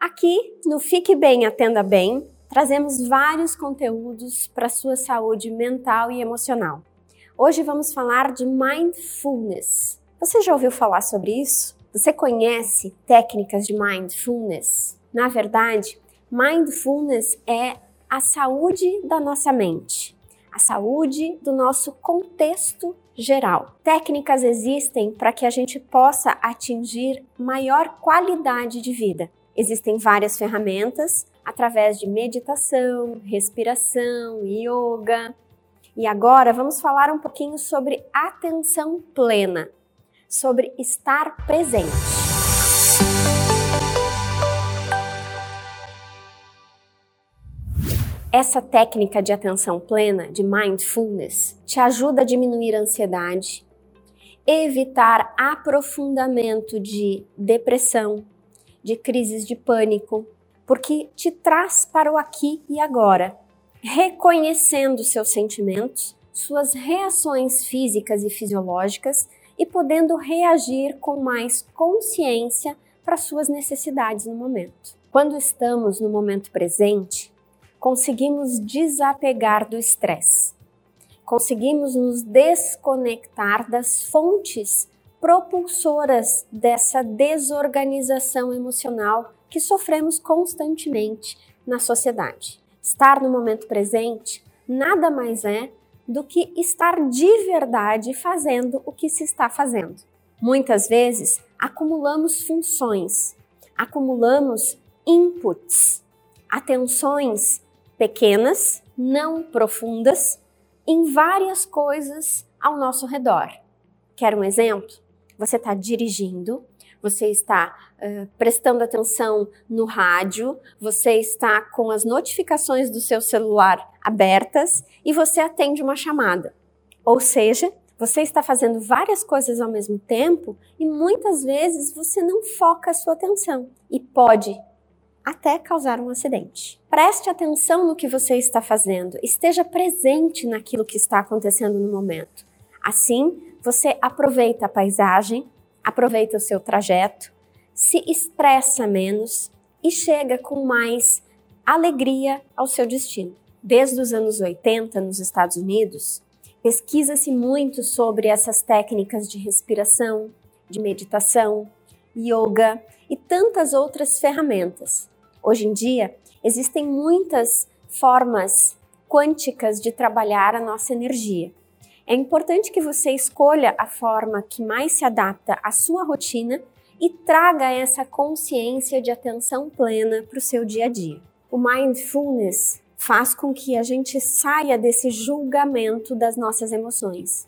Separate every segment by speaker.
Speaker 1: Aqui no Fique Bem, Atenda Bem, trazemos vários conteúdos para sua saúde mental e emocional. Hoje vamos falar de mindfulness. Você já ouviu falar sobre isso? Você conhece técnicas de mindfulness? Na verdade, mindfulness é a saúde da nossa mente, a saúde do nosso contexto geral. Técnicas existem para que a gente possa atingir maior qualidade de vida. Existem várias ferramentas através de meditação, respiração, yoga. E agora vamos falar um pouquinho sobre atenção plena, sobre estar presente. Essa técnica de atenção plena, de mindfulness, te ajuda a diminuir a ansiedade, evitar aprofundamento de depressão, de crises de pânico, porque te traz para o aqui e agora, reconhecendo seus sentimentos, suas reações físicas e fisiológicas e podendo reagir com mais consciência para suas necessidades no momento. Quando estamos no momento presente, conseguimos desapegar do estresse. Conseguimos nos desconectar das fontes propulsoras dessa desorganização emocional que sofremos constantemente na sociedade. Estar no momento presente nada mais é do que estar de verdade fazendo o que se está fazendo. Muitas vezes acumulamos funções, acumulamos inputs, atenções pequenas, não profundas, em várias coisas ao nosso redor. Quer um exemplo? Você está dirigindo, você está uh, prestando atenção no rádio, você está com as notificações do seu celular abertas e você atende uma chamada. Ou seja, você está fazendo várias coisas ao mesmo tempo e muitas vezes você não foca a sua atenção e pode até causar um acidente. Preste atenção no que você está fazendo, esteja presente naquilo que está acontecendo no momento. Assim, você aproveita a paisagem, aproveita o seu trajeto, se expressa menos e chega com mais alegria ao seu destino. Desde os anos 80, nos Estados Unidos, pesquisa-se muito sobre essas técnicas de respiração, de meditação, yoga e tantas outras ferramentas. Hoje em dia, existem muitas formas quânticas de trabalhar a nossa energia. É importante que você escolha a forma que mais se adapta à sua rotina e traga essa consciência de atenção plena para o seu dia a dia. O mindfulness faz com que a gente saia desse julgamento das nossas emoções.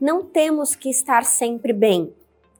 Speaker 1: Não temos que estar sempre bem.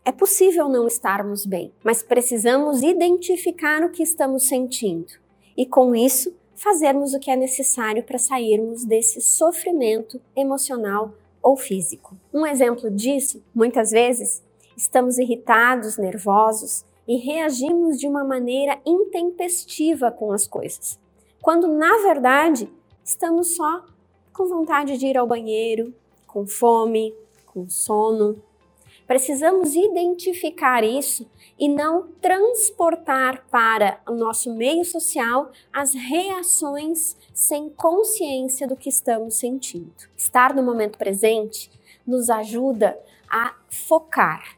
Speaker 1: É possível não estarmos bem, mas precisamos identificar o que estamos sentindo e, com isso, fazermos o que é necessário para sairmos desse sofrimento emocional ou físico. Um exemplo disso, muitas vezes, estamos irritados, nervosos e reagimos de uma maneira intempestiva com as coisas, quando na verdade estamos só com vontade de ir ao banheiro, com fome, com sono, Precisamos identificar isso e não transportar para o nosso meio social as reações sem consciência do que estamos sentindo. Estar no momento presente nos ajuda a focar.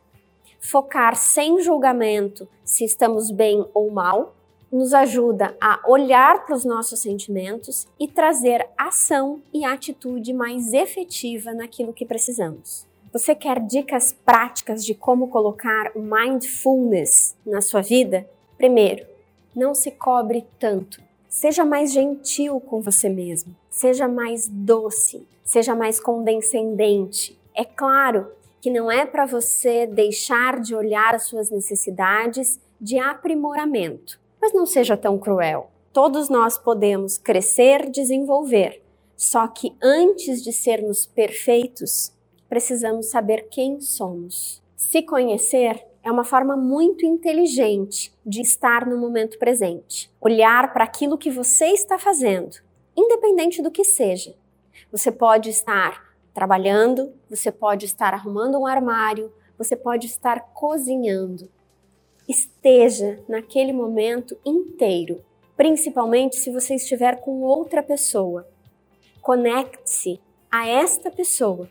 Speaker 1: Focar sem julgamento se estamos bem ou mal, nos ajuda a olhar para os nossos sentimentos e trazer ação e atitude mais efetiva naquilo que precisamos. Você quer dicas práticas de como colocar o mindfulness na sua vida? Primeiro, não se cobre tanto. Seja mais gentil com você mesmo. Seja mais doce. Seja mais condescendente. É claro que não é para você deixar de olhar as suas necessidades de aprimoramento, mas não seja tão cruel. Todos nós podemos crescer, desenvolver. Só que antes de sermos perfeitos, precisamos saber quem somos. Se conhecer é uma forma muito inteligente de estar no momento presente. Olhar para aquilo que você está fazendo, independente do que seja. Você pode estar trabalhando, você pode estar arrumando um armário, você pode estar cozinhando. Esteja naquele momento inteiro, principalmente se você estiver com outra pessoa. Conecte-se a esta pessoa.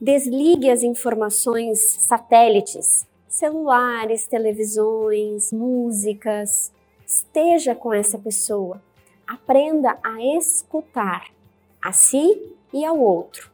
Speaker 1: Desligue as informações satélites, celulares, televisões, músicas. Esteja com essa pessoa. Aprenda a escutar a si e ao outro.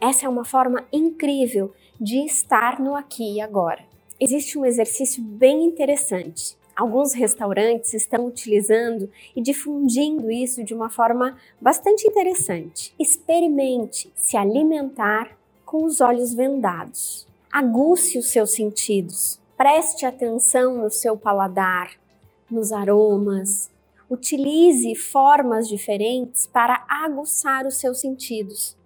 Speaker 1: Essa é uma forma incrível de estar no aqui e agora. Existe um exercício bem interessante. Alguns restaurantes estão utilizando e difundindo isso de uma forma bastante interessante. Experimente se alimentar com os olhos vendados. Aguce os seus sentidos. Preste atenção no seu paladar, nos aromas. Utilize formas diferentes para aguçar os seus sentidos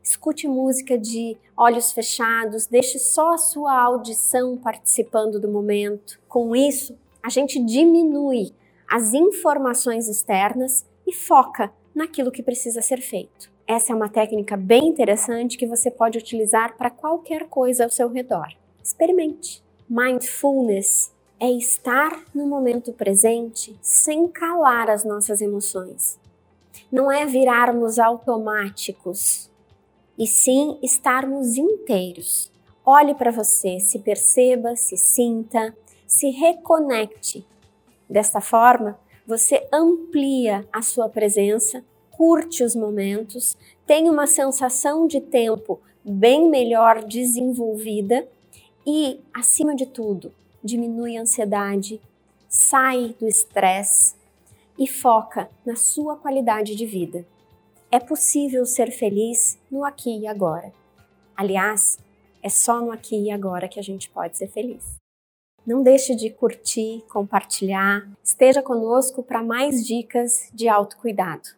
Speaker 1: escute música de olhos fechados, deixe só a sua audição participando do momento. Com isso, a gente diminui as informações externas e foca naquilo que precisa ser feito. Essa é uma técnica bem interessante que você pode utilizar para qualquer coisa ao seu redor. Experimente. Mindfulness é estar no momento presente sem calar as nossas emoções. Não é virarmos automáticos, e sim estarmos inteiros. Olhe para você, se perceba, se sinta, se reconecte. Desta forma, você amplia a sua presença, curte os momentos, tem uma sensação de tempo bem melhor desenvolvida e, acima de tudo, diminui a ansiedade, sai do estresse e foca na sua qualidade de vida. É possível ser feliz no aqui e agora. Aliás, é só no aqui e agora que a gente pode ser feliz. Não deixe de curtir, compartilhar, esteja conosco para mais dicas de autocuidado.